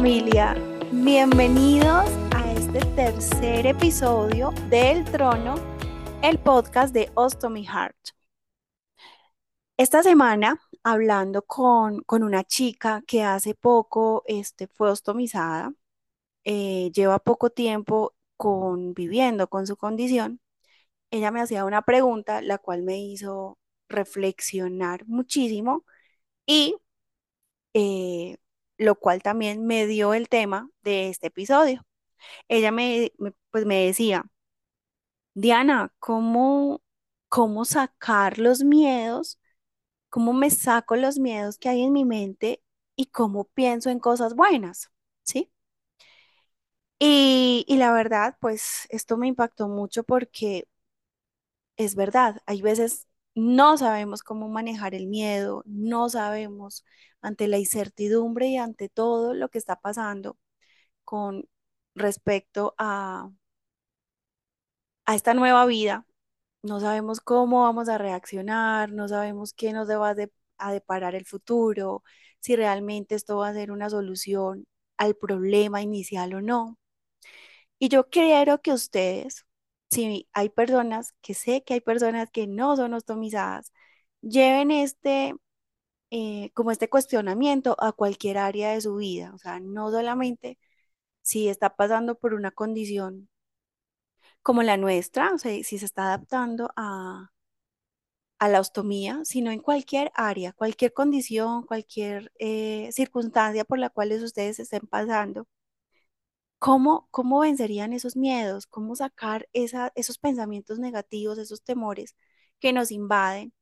Familia, bienvenidos a este tercer episodio del Trono, el podcast de Ostomy Heart. Esta semana, hablando con, con una chica que hace poco este, fue ostomizada, eh, lleva poco tiempo conviviendo con su condición, ella me hacía una pregunta, la cual me hizo reflexionar muchísimo y eh, lo cual también me dio el tema de este episodio. Ella me, pues me decía, Diana, ¿cómo, cómo sacar los miedos? ¿Cómo me saco los miedos que hay en mi mente y cómo pienso en cosas buenas? ¿Sí? Y, y la verdad, pues esto me impactó mucho porque es verdad, hay veces no sabemos cómo manejar el miedo, no sabemos ante la incertidumbre y ante todo lo que está pasando con respecto a, a esta nueva vida. No sabemos cómo vamos a reaccionar, no sabemos qué nos va a deparar el futuro, si realmente esto va a ser una solución al problema inicial o no. Y yo quiero que ustedes si hay personas, que sé que hay personas que no son ostomizadas, lleven este, eh, como este cuestionamiento a cualquier área de su vida. O sea, no solamente si está pasando por una condición como la nuestra, o sea, si se está adaptando a, a la ostomía, sino en cualquier área, cualquier condición, cualquier eh, circunstancia por la cual ustedes estén pasando ¿Cómo, cómo vencerían esos miedos? ¿Cómo sacar esos pensamientos negativos, esos temores que nos invaden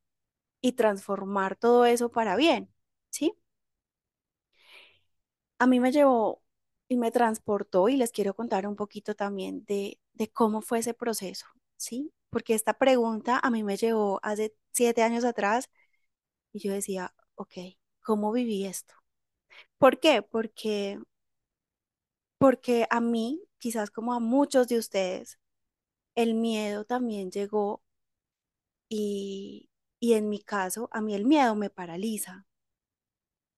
y transformar todo eso para bien? ¿Sí? A mí me llevó y me transportó y les quiero contar un poquito también de, de cómo fue ese proceso, ¿sí? Porque esta pregunta a mí me llevó hace siete años atrás y yo decía, ok, ¿cómo viví esto? ¿Por qué? Porque porque a mí, quizás como a muchos de ustedes, el miedo también llegó y, y en mi caso, a mí el miedo me paraliza,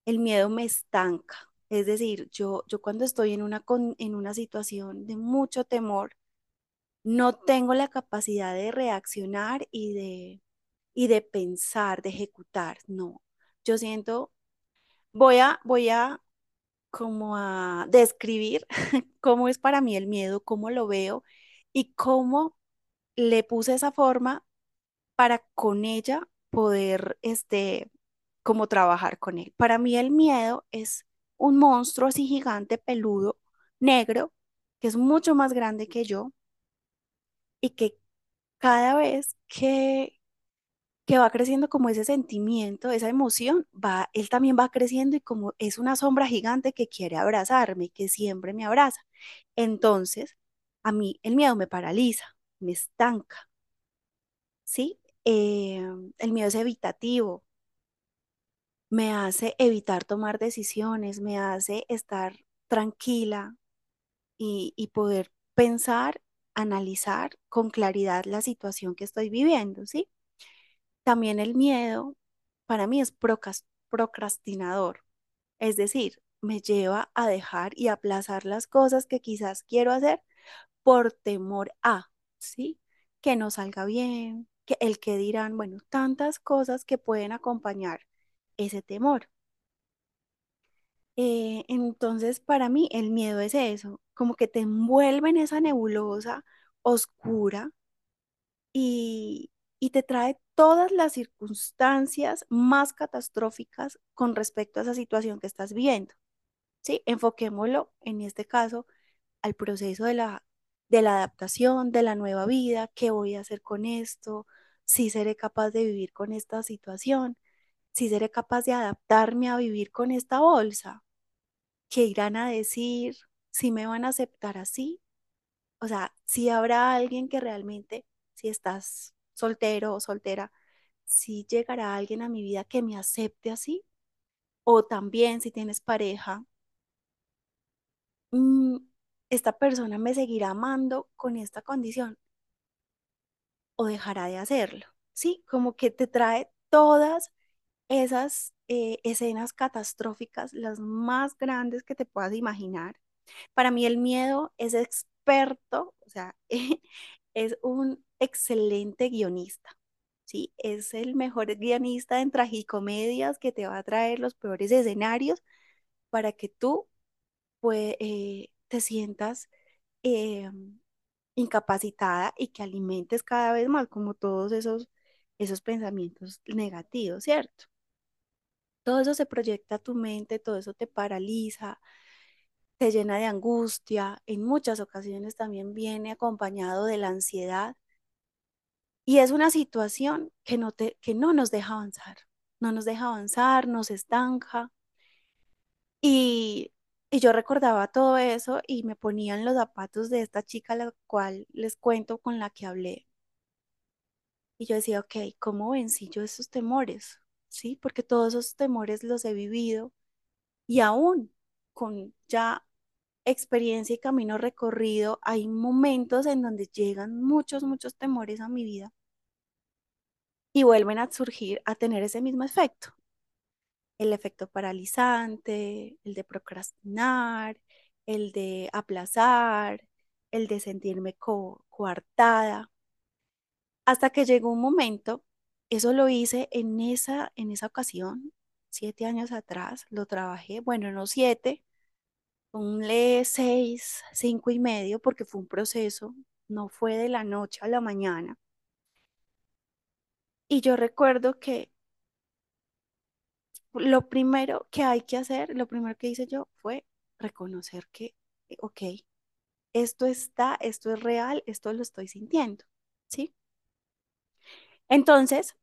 el miedo me estanca. Es decir, yo, yo cuando estoy en una, en una situación de mucho temor, no tengo la capacidad de reaccionar y de, y de pensar, de ejecutar. No, yo siento, voy a, voy a como a describir cómo es para mí el miedo, cómo lo veo y cómo le puse esa forma para con ella poder, este, como trabajar con él. Para mí el miedo es un monstruo así gigante, peludo, negro, que es mucho más grande que yo y que cada vez que, que va creciendo como ese sentimiento, esa emoción, va, él también va creciendo y como es una sombra gigante que quiere abrazarme, que siempre me abraza. Entonces, a mí el miedo me paraliza, me estanca, ¿sí? Eh, el miedo es evitativo, me hace evitar tomar decisiones, me hace estar tranquila y, y poder pensar, analizar con claridad la situación que estoy viviendo, ¿sí? También el miedo para mí es procrastinador, es decir, me lleva a dejar y aplazar las cosas que quizás quiero hacer por temor a, ¿sí? Que no salga bien, que el que dirán, bueno, tantas cosas que pueden acompañar ese temor. Eh, entonces, para mí, el miedo es eso, como que te envuelve en esa nebulosa oscura y, y te trae todas las circunstancias más catastróficas con respecto a esa situación que estás viviendo. ¿Sí? Enfoquémoslo en este caso al proceso de la, de la adaptación, de la nueva vida, qué voy a hacer con esto, si seré capaz de vivir con esta situación, si seré capaz de adaptarme a vivir con esta bolsa, qué irán a decir, si me van a aceptar así, o sea, si habrá alguien que realmente, si estás soltero o soltera, si llegará alguien a mi vida que me acepte así, o también si tienes pareja, mm, esta persona me seguirá amando con esta condición o dejará de hacerlo, ¿sí? Como que te trae todas esas eh, escenas catastróficas, las más grandes que te puedas imaginar. Para mí el miedo es experto, o sea, es un excelente guionista. ¿sí? Es el mejor guionista en tragicomedias que te va a traer los peores escenarios para que tú pues, eh, te sientas eh, incapacitada y que alimentes cada vez más como todos esos, esos pensamientos negativos, ¿cierto? Todo eso se proyecta a tu mente, todo eso te paraliza, te llena de angustia, en muchas ocasiones también viene acompañado de la ansiedad y es una situación que no, te, que no nos deja avanzar, no nos deja avanzar, nos estanca. Y, y yo recordaba todo eso y me ponía en los zapatos de esta chica, la cual les cuento con la que hablé. Y yo decía, ok, ¿cómo vencí yo esos temores? ¿Sí? Porque todos esos temores los he vivido y aún con ya experiencia y camino recorrido, hay momentos en donde llegan muchos, muchos temores a mi vida y vuelven a surgir, a tener ese mismo efecto. El efecto paralizante, el de procrastinar, el de aplazar, el de sentirme coartada. Hasta que llegó un momento, eso lo hice en esa, en esa ocasión, siete años atrás, lo trabajé, bueno, no siete, ponle seis, cinco y medio, porque fue un proceso, no fue de la noche a la mañana. Y yo recuerdo que lo primero que hay que hacer, lo primero que hice yo fue reconocer que, eh, ok, esto está, esto es real, esto lo estoy sintiendo, ¿sí? Entonces,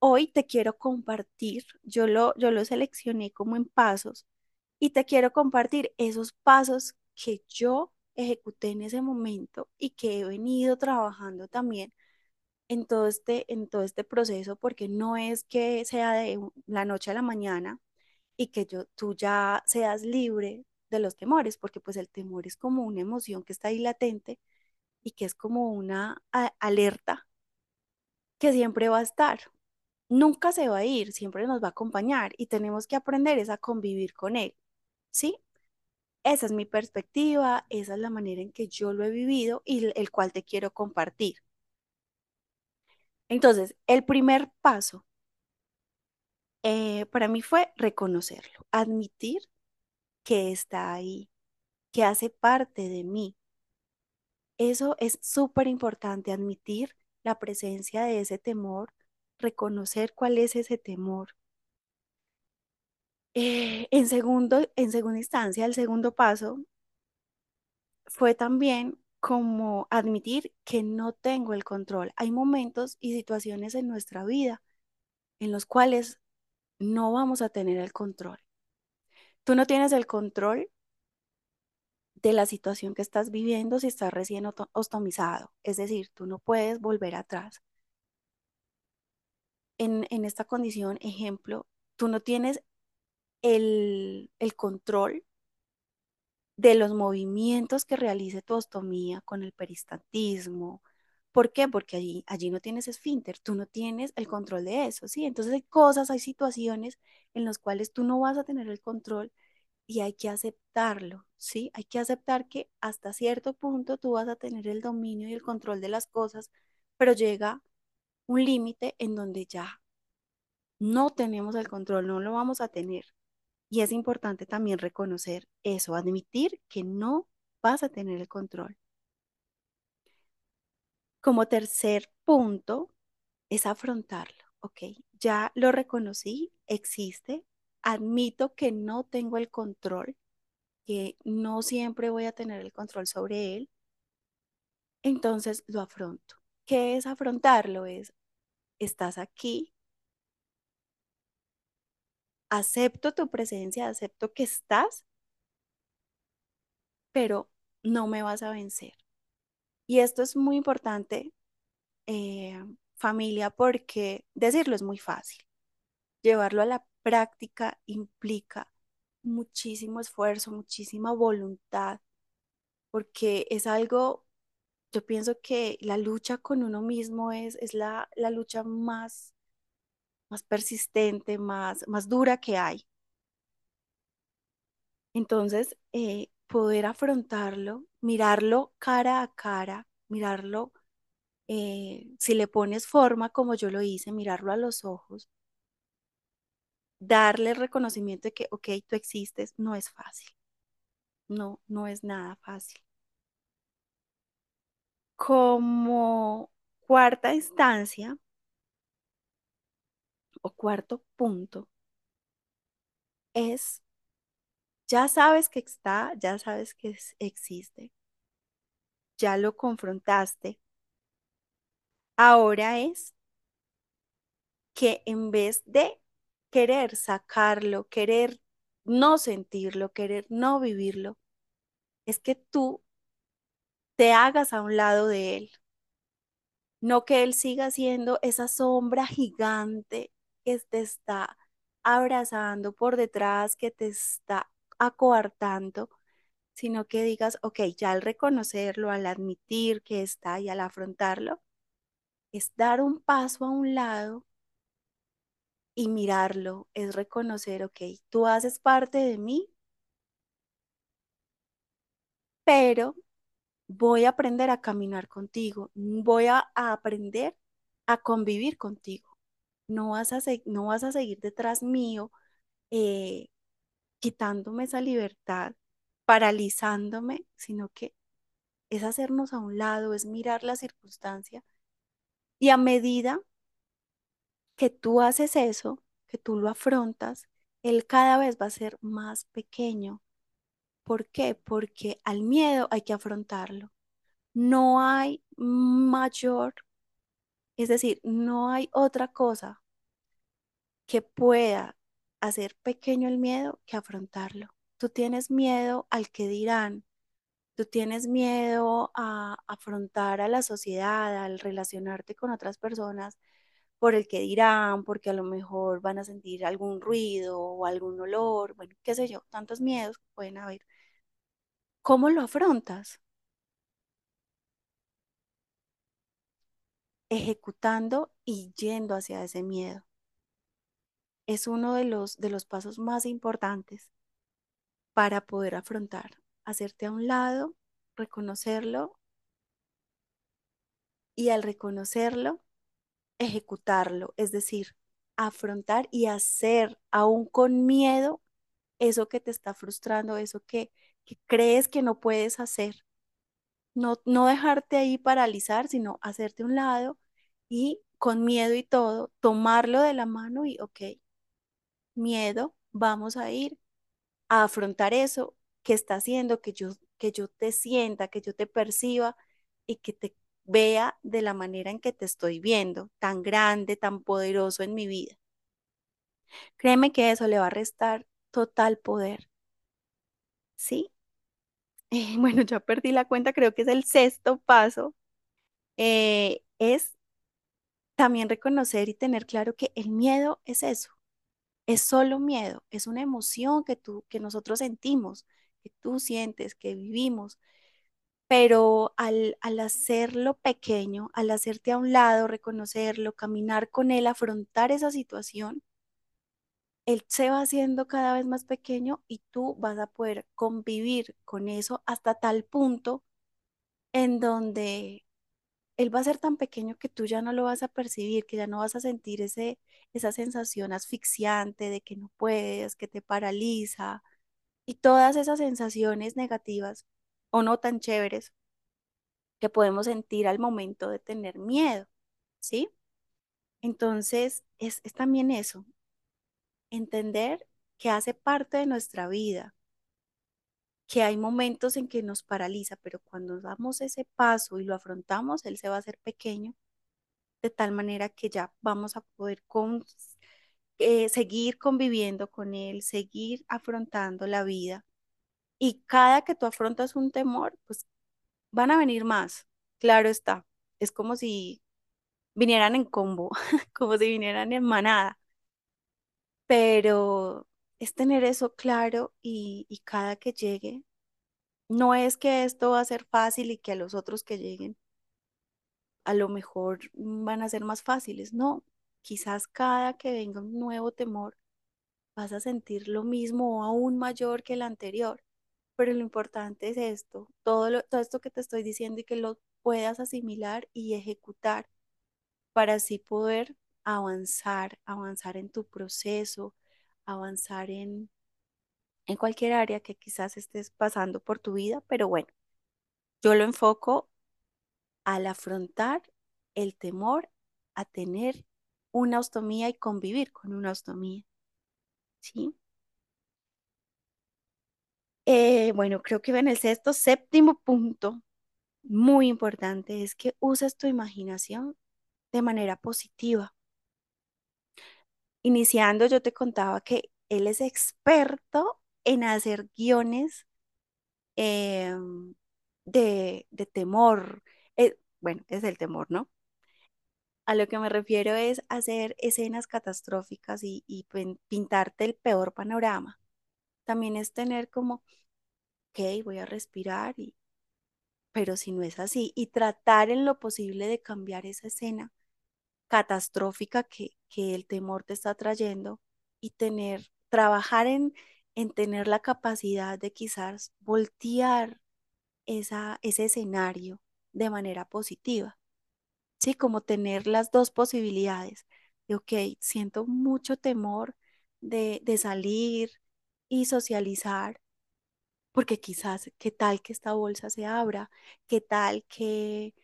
hoy te quiero compartir, yo lo, yo lo seleccioné como en pasos y te quiero compartir esos pasos que yo ejecuté en ese momento y que he venido trabajando también en todo este, en todo este proceso, porque no es que sea de la noche a la mañana y que yo, tú ya seas libre de los temores, porque pues el temor es como una emoción que está ahí latente y que es como una alerta que siempre va a estar. Nunca se va a ir, siempre nos va a acompañar y tenemos que aprender es a convivir con él, ¿sí? Esa es mi perspectiva, esa es la manera en que yo lo he vivido y el cual te quiero compartir. Entonces, el primer paso eh, para mí fue reconocerlo, admitir que está ahí, que hace parte de mí. Eso es súper importante, admitir la presencia de ese temor, reconocer cuál es ese temor. Eh, en, segundo, en segunda instancia, el segundo paso fue también como admitir que no tengo el control. Hay momentos y situaciones en nuestra vida en los cuales no vamos a tener el control. Tú no tienes el control de la situación que estás viviendo si estás recién ostomizado. Es decir, tú no puedes volver atrás. En, en esta condición, ejemplo, tú no tienes el, el control de los movimientos que realice tu ostomía con el peristantismo. ¿Por qué? Porque allí, allí no tienes esfínter, tú no tienes el control de eso, ¿sí? Entonces hay cosas, hay situaciones en las cuales tú no vas a tener el control y hay que aceptarlo, ¿sí? Hay que aceptar que hasta cierto punto tú vas a tener el dominio y el control de las cosas, pero llega un límite en donde ya no tenemos el control, no lo vamos a tener. Y es importante también reconocer eso, admitir que no vas a tener el control. Como tercer punto es afrontarlo, ¿ok? Ya lo reconocí, existe, admito que no tengo el control, que no siempre voy a tener el control sobre él, entonces lo afronto. ¿Qué es afrontarlo? Es, estás aquí, acepto tu presencia, acepto que estás, pero no me vas a vencer. Y esto es muy importante, eh, familia, porque decirlo es muy fácil. Llevarlo a la práctica implica muchísimo esfuerzo, muchísima voluntad, porque es algo, yo pienso que la lucha con uno mismo es, es la, la lucha más más persistente, más, más dura que hay. Entonces, eh, poder afrontarlo, mirarlo cara a cara, mirarlo, eh, si le pones forma como yo lo hice, mirarlo a los ojos, darle el reconocimiento de que, ok, tú existes, no es fácil. No, no es nada fácil. Como cuarta instancia o cuarto punto es, ya sabes que está, ya sabes que existe, ya lo confrontaste. Ahora es que en vez de querer sacarlo, querer no sentirlo, querer no vivirlo, es que tú te hagas a un lado de él, no que él siga siendo esa sombra gigante que te está abrazando por detrás, que te está acoartando, sino que digas, ok, ya al reconocerlo, al admitir que está y al afrontarlo, es dar un paso a un lado y mirarlo, es reconocer, ok, tú haces parte de mí, pero voy a aprender a caminar contigo, voy a, a aprender a convivir contigo. No vas a, no vas a seguir detrás mío, eh, quitándome esa libertad, paralizándome, sino que es hacernos a un lado, es mirar la circunstancia. Y a medida que tú haces eso, que tú lo afrontas, él cada vez va a ser más pequeño. ¿Por qué? Porque al miedo hay que afrontarlo. No hay mayor, es decir, no hay otra cosa que pueda hacer pequeño el miedo que afrontarlo. Tú tienes miedo al que dirán, tú tienes miedo a afrontar a la sociedad, al relacionarte con otras personas por el que dirán, porque a lo mejor van a sentir algún ruido o algún olor, bueno, qué sé yo, tantos miedos que pueden haber. ¿Cómo lo afrontas? Ejecutando y yendo hacia ese miedo. Es uno de los, de los pasos más importantes para poder afrontar, hacerte a un lado, reconocerlo y al reconocerlo, ejecutarlo, es decir, afrontar y hacer aún con miedo eso que te está frustrando, eso que, crees que no puedes hacer. No, no dejarte ahí paralizar, sino hacerte a un lado y con miedo y todo, tomarlo de la mano y, ok, miedo, vamos a ir a afrontar eso que está haciendo que yo, que yo te sienta, que yo te perciba y que te vea de la manera en que te estoy viendo, tan grande, tan poderoso en mi vida. Créeme que eso le va a restar total poder, ¿sí? Bueno, ya perdí la cuenta, creo que es el sexto paso, eh, es también reconocer y tener claro que el miedo es eso, es solo miedo, es una emoción que tú, que nosotros sentimos, que tú sientes, que vivimos, pero al, al hacerlo pequeño, al hacerte a un lado, reconocerlo, caminar con él, afrontar esa situación, él se va haciendo cada vez más pequeño y tú vas a poder convivir con eso hasta tal punto en donde él va a ser tan pequeño que tú ya no lo vas a percibir, que ya no vas a sentir ese, esa sensación asfixiante de que no puedes, que te paraliza y todas esas sensaciones negativas o no tan chéveres que podemos sentir al momento de tener miedo, ¿sí? Entonces, es, es también eso, entender que hace parte de nuestra vida, que hay momentos en que nos paraliza, pero cuando damos ese paso y lo afrontamos, él se va a hacer pequeño, de tal manera que ya vamos a poder con, eh, seguir conviviendo con él, seguir afrontando la vida. Y cada que tú afrontas un temor, pues van a venir más, claro está. Es como si vinieran en combo, como si vinieran en manada, pero es tener eso claro y, y cada que llegue, no es que esto va a ser fácil y que a los otros que lleguen a lo mejor van a ser más fáciles, no, Quizás cada que venga un nuevo temor, vas a sentir lo mismo o aún mayor que el anterior. Pero lo importante es esto, todo, todo esto que te estoy diciendo y que lo puedas asimilar y ejecutar para así poder avanzar, avanzar en tu proceso, avanzar en, en cualquier área que quizás estés pasando por tu vida. Pero bueno, yo lo enfoco al afrontar el temor a tener una ostomía y convivir con una ostomía, ¿sí? Eh, bueno, creo que en el sexto, séptimo punto, muy importante, es que uses tu imaginación de manera positiva. Iniciando, yo te contaba que él es experto en hacer guiones em, de, de temor. Eh, bueno, es el temor, ¿no? A lo que me refiero es hacer escenas catastróficas y, y pin- pintarte el peor panorama. También es tener como, ok, voy a respirar, pero si no es así, y tratar en lo posible de cambiar esa escena catastrófica que, que el temor te está trayendo y tener, trabajar en, en tener la capacidad de quizás voltear esa, ese escenario de manera positiva. Sí, como tener las dos posibilidades de, ok, siento mucho temor de, de salir y socializar, porque quizás, ¿qué tal que esta bolsa se abra? ¿Qué tal que,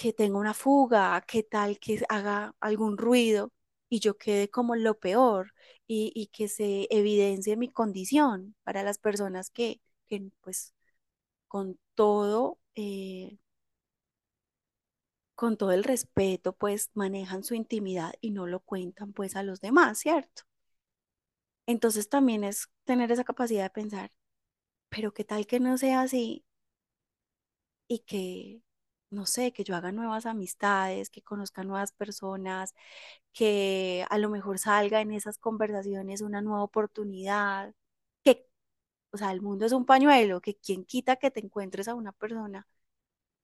que tenga una fuga? ¿Qué tal que haga algún ruido y yo quede como lo peor y, y que se evidencie mi condición para las personas que, que pues, con todo... eh, con todo el respeto, pues manejan su intimidad y no lo cuentan pues a los demás, ¿cierto? Entonces también es tener esa capacidad de pensar, pero qué tal que no sea así y que, no sé, que yo haga nuevas amistades, que conozca nuevas personas, que a lo mejor salga en esas conversaciones una nueva oportunidad, que, o sea, el mundo es un pañuelo, que quien quita que te encuentres a una persona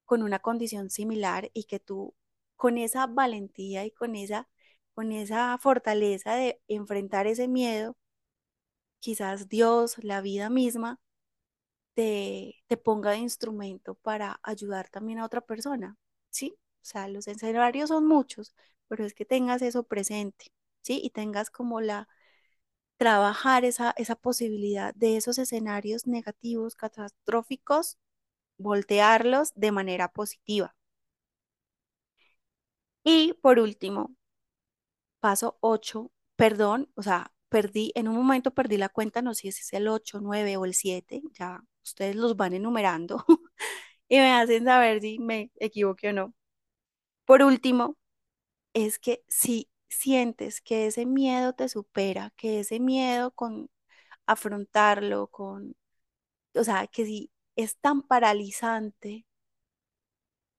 con una condición similar y que tú con esa valentía y con esa, con esa fortaleza de enfrentar ese miedo, quizás Dios, la vida misma, te, ponga de instrumento para ayudar también a otra persona, ¿sí? O sea, los escenarios son muchos, pero es que tengas eso presente, ¿sí? Y tengas como la, trabajar esa, esa posibilidad de esos escenarios negativos, catastróficos, voltearlos de manera positiva. Y por último, paso 8 perdón, o sea, perdí, en un momento perdí la cuenta, no sé si es el 8 9 o el 7 ya ustedes los van enumerando y me hacen saber si me equivoqué o no. Por último, es que si sientes que ese miedo te supera, que ese miedo con afrontarlo, con, o sea, que si es tan paralizante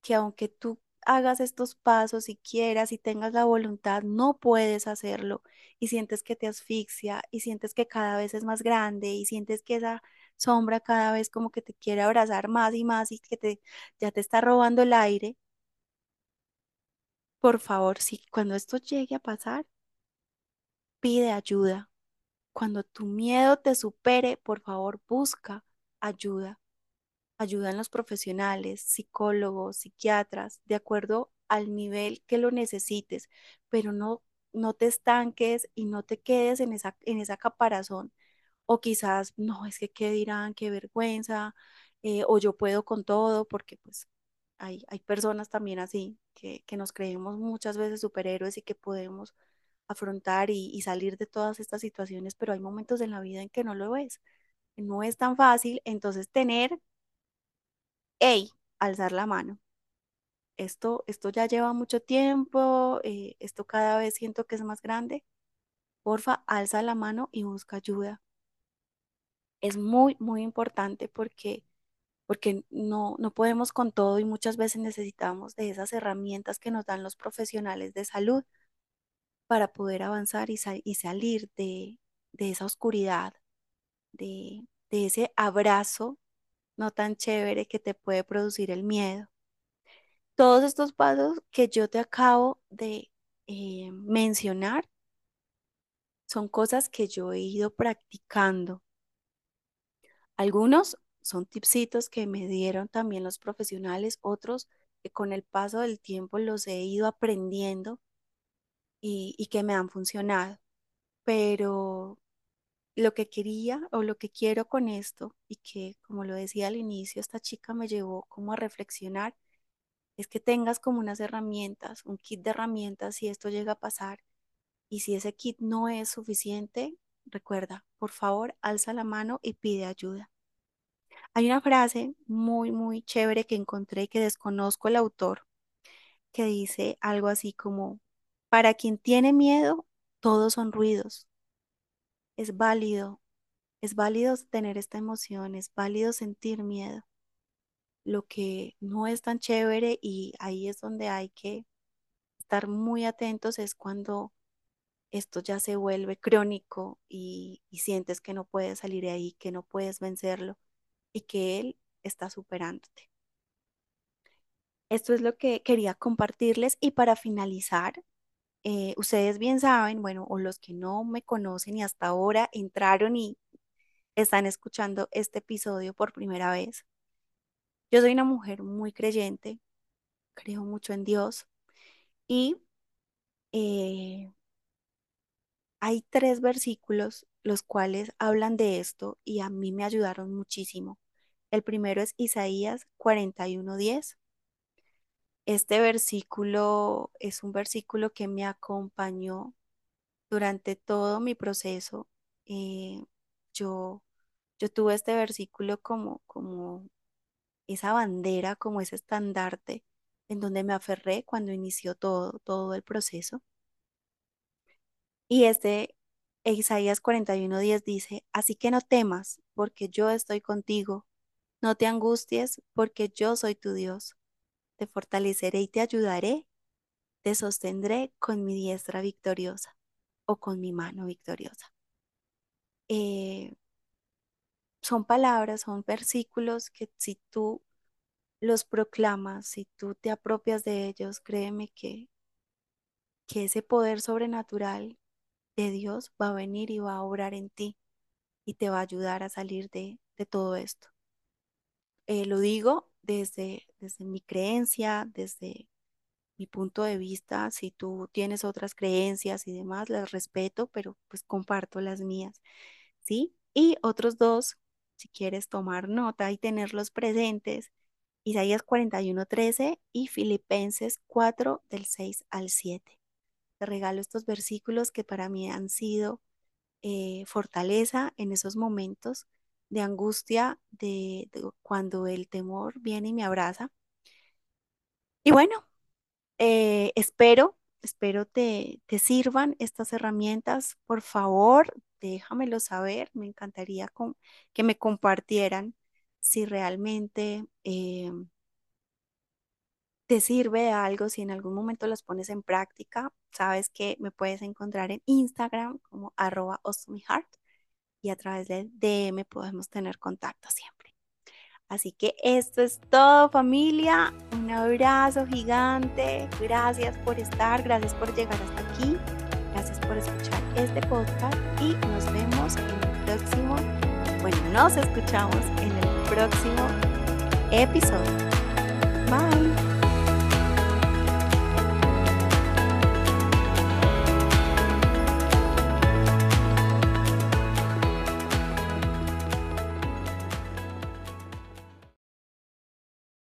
que aunque tú hagas estos pasos y quieras y tengas la voluntad, no puedes hacerlo y sientes que te asfixia y sientes que cada vez es más grande y sientes que esa sombra cada vez como que te quiere abrazar más y más y que te ya te está robando el aire. Por favor, si cuando esto llegue a pasar, pide ayuda. Cuando tu miedo te supere, por favor, busca ayuda. ayudan los profesionales, psicólogos, psiquiatras, de acuerdo al nivel que lo necesites, pero no, no te estanques y no te quedes en esa, en esa caparazón. O quizás, no, es que qué dirán, qué vergüenza, eh, o yo puedo con todo, porque pues hay, hay personas también así, que, que nos creemos muchas veces superhéroes y que podemos afrontar y, salir de todas estas situaciones, pero hay momentos en la vida en que no lo es. No es tan fácil, entonces tener hey, alzar la mano. Esto, esto ya lleva mucho tiempo, eh, esto cada vez siento que es más grande. Porfa, alza la mano y busca ayuda. Es muy, muy importante porque, porque no, no podemos con todo y muchas veces necesitamos de esas herramientas que nos dan los profesionales de salud para poder avanzar y, y salir de, de esa oscuridad, de, de ese abrazo no tan chévere que te puede producir el miedo. todos estos pasos que yo te acabo de, eh, mencionar son cosas que yo he ido practicando. Algunos son tipsitos que me dieron también los profesionales, otros que con el paso del tiempo los he ido aprendiendo y, que me han funcionado. Pero lo que quería o lo que quiero con esto y que, como lo decía al inicio, esta chica me llevó como a reflexionar, es que tengas como unas herramientas, un kit de herramientas si esto llega a pasar. Y si ese kit no es suficiente, recuerda, por favor, alza la mano y pide ayuda. Hay una frase muy, muy chévere que encontré que desconozco el autor, que dice algo así como, para quien tiene miedo, todos son ruidos. Es válido, es válido tener esta emoción, es válido sentir miedo. Lo que no es tan chévere y ahí es donde hay que estar muy atentos es cuando esto ya se vuelve crónico y, sientes que no puedes salir de ahí, que no puedes vencerlo y que Él está superándote. Esto es lo que quería compartirles y para finalizar, eh, ustedes bien saben, bueno, o los que no me conocen y hasta ahora entraron y están escuchando este episodio por primera vez. Yo soy una mujer muy creyente, creo mucho en Dios y eh, hay tres versículos los cuales hablan de esto y a mí me ayudaron muchísimo. El primero es Isaías 41:10. Este versículo es un versículo que me acompañó durante todo mi proceso. Eh, yo, yo tuve este versículo como, como esa bandera, como ese estandarte en donde me aferré cuando inició todo, todo el proceso. Y este Isaías 41:10 dice, así que no temas, porque yo estoy contigo. No te angusties, porque yo soy tu Dios. Te fortaleceré y te ayudaré. Te sostendré con mi diestra victoriosa o con mi mano victoriosa. Eh, son palabras, son versículos que si tú los proclamas, si tú te apropias de ellos, créeme que, que ese poder sobrenatural de Dios va a venir y va a obrar en ti y te va a ayudar a salir de, de todo esto. Eh, lo digo desde, desde mi creencia, desde mi punto de vista. Si tú tienes otras creencias y demás, las respeto, pero pues comparto las mías, ¿sí? Y otros dos, si quieres tomar nota y tenerlos presentes, Isaías 41:13 y Filipenses 4 del 6 al 7. Te regalo estos versículos que para mí han sido eh, fortaleza en esos momentos de angustia, de, cuando el temor viene y me abraza. Y bueno, eh, espero, espero te, te sirvan estas herramientas. Por favor, déjamelo saber. Me encantaría que me compartieran si realmente eh, te sirve de algo, si en algún momento las pones en práctica. Sabes que me puedes encontrar en Instagram como arroba heart y a través del DM podemos tener contacto siempre. Así que esto es todo familia, un abrazo gigante, gracias por estar, gracias por llegar hasta aquí, gracias por escuchar este podcast y nos vemos en el próximo, bueno, nos escuchamos en el próximo episodio. Bye.